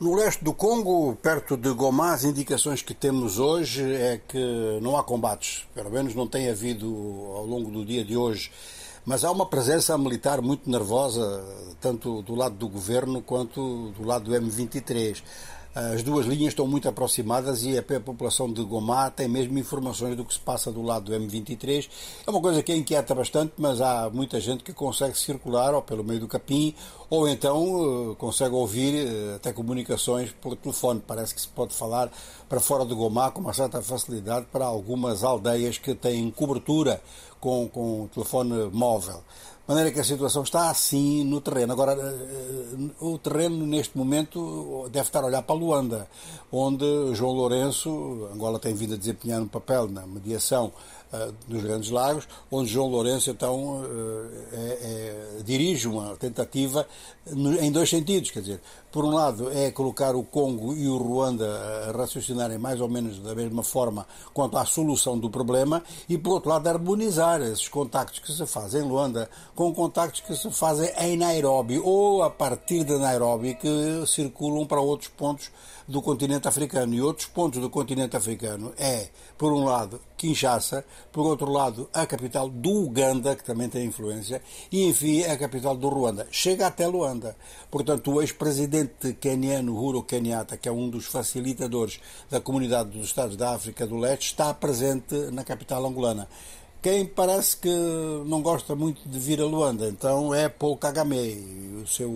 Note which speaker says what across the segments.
Speaker 1: No leste do Congo, perto de Goma, as indicações que temos hoje é que não há combates, pelo menos não tem havido ao longo do dia de hoje. Mas há uma presença militar muito nervosa, tanto do lado do governo quanto do lado do M23. As duas linhas estão muito aproximadas e a população de Gomá tem mesmo informações do que se passa do lado do M23. É uma coisa que inquieta bastante, mas há muita gente que consegue circular ou pelo meio do capim ou então eh, consegue ouvir eh, até comunicações por telefone. Parece que se pode falar para fora de Gomá com uma certa facilidade para algumas aldeias que têm cobertura com, com telefone móvel maneira que a situação está assim no terreno. Agora, eh, o terreno neste momento deve estar a olhar para Luanda, onde João Lourenço, Angola tem vindo a desempenhar um papel na mediação uh, dos Grandes Lagos, onde João Lourenço então é, é, dirige uma tentativa em dois sentidos, quer dizer, por um lado é colocar o Congo e o Ruanda a raciocinarem mais ou menos da mesma forma quanto à solução do problema e por outro lado harmonizar esses contactos que se fazem em Luanda com contactos que se fazem em Nairobi ou a partir de Nairobi que circulam para outros pontos do continente africano. E outros pontos do continente africano é, por um lado, Kinshasa, por outro lado, a capital do Uganda, que também tem influência, e, enfim, a capital do Ruanda. Chega até Luanda. Portanto, o ex-presidente keniano Uhuru Kenyatta, que é um dos facilitadores da comunidade dos Estados da África do Leste, está presente na capital angolana. Quem parece que não gosta muito de vir a Luanda, então é Paul Kagame, o seu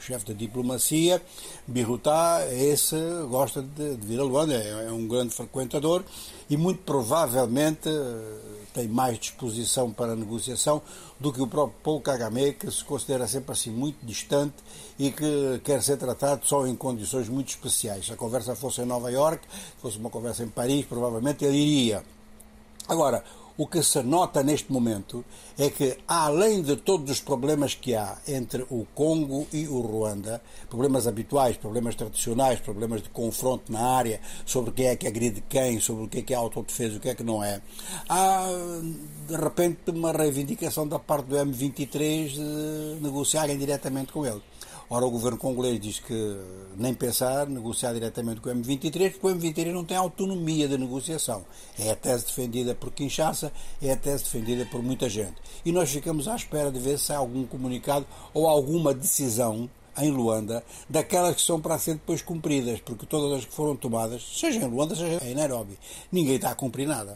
Speaker 1: chefe de diplomacia, Birutá, esse gosta de, de vir a Luanda, é, é, um grande frequentador e muito provavelmente eh, tem mais disposição para a negociação do que o próprio Paul Kagame, que se considera sempre assim muito distante e que quer ser tratado só em condições muito especiais. Se a conversa fosse em Nova York, fosse uma conversa em Paris, provavelmente ele iria. Agora, o que se nota neste momento é que, além de todos os problemas que há entre o Congo e o Ruanda, problemas habituais, problemas tradicionais, problemas de confronto na área, sobre quem é que agride quem, sobre o que é que é autodefesa o que é que não é, há, de repente, uma reivindicação da parte do M23 de negociarem diretamente com ele. Ora, o governo congolês diz que nem pensar, negociar diretamente com o M23, porque o M23 não tem autonomia de negociação. É a tese defendida por Kinshasa, é a tese defendida por muita gente. E nós ficamos à espera de ver se há algum comunicado ou alguma decisão em Luanda, daquelas que são para ser depois cumpridas, porque todas as que foram tomadas, seja em Luanda, seja em Nairobi, ninguém está a cumprir nada.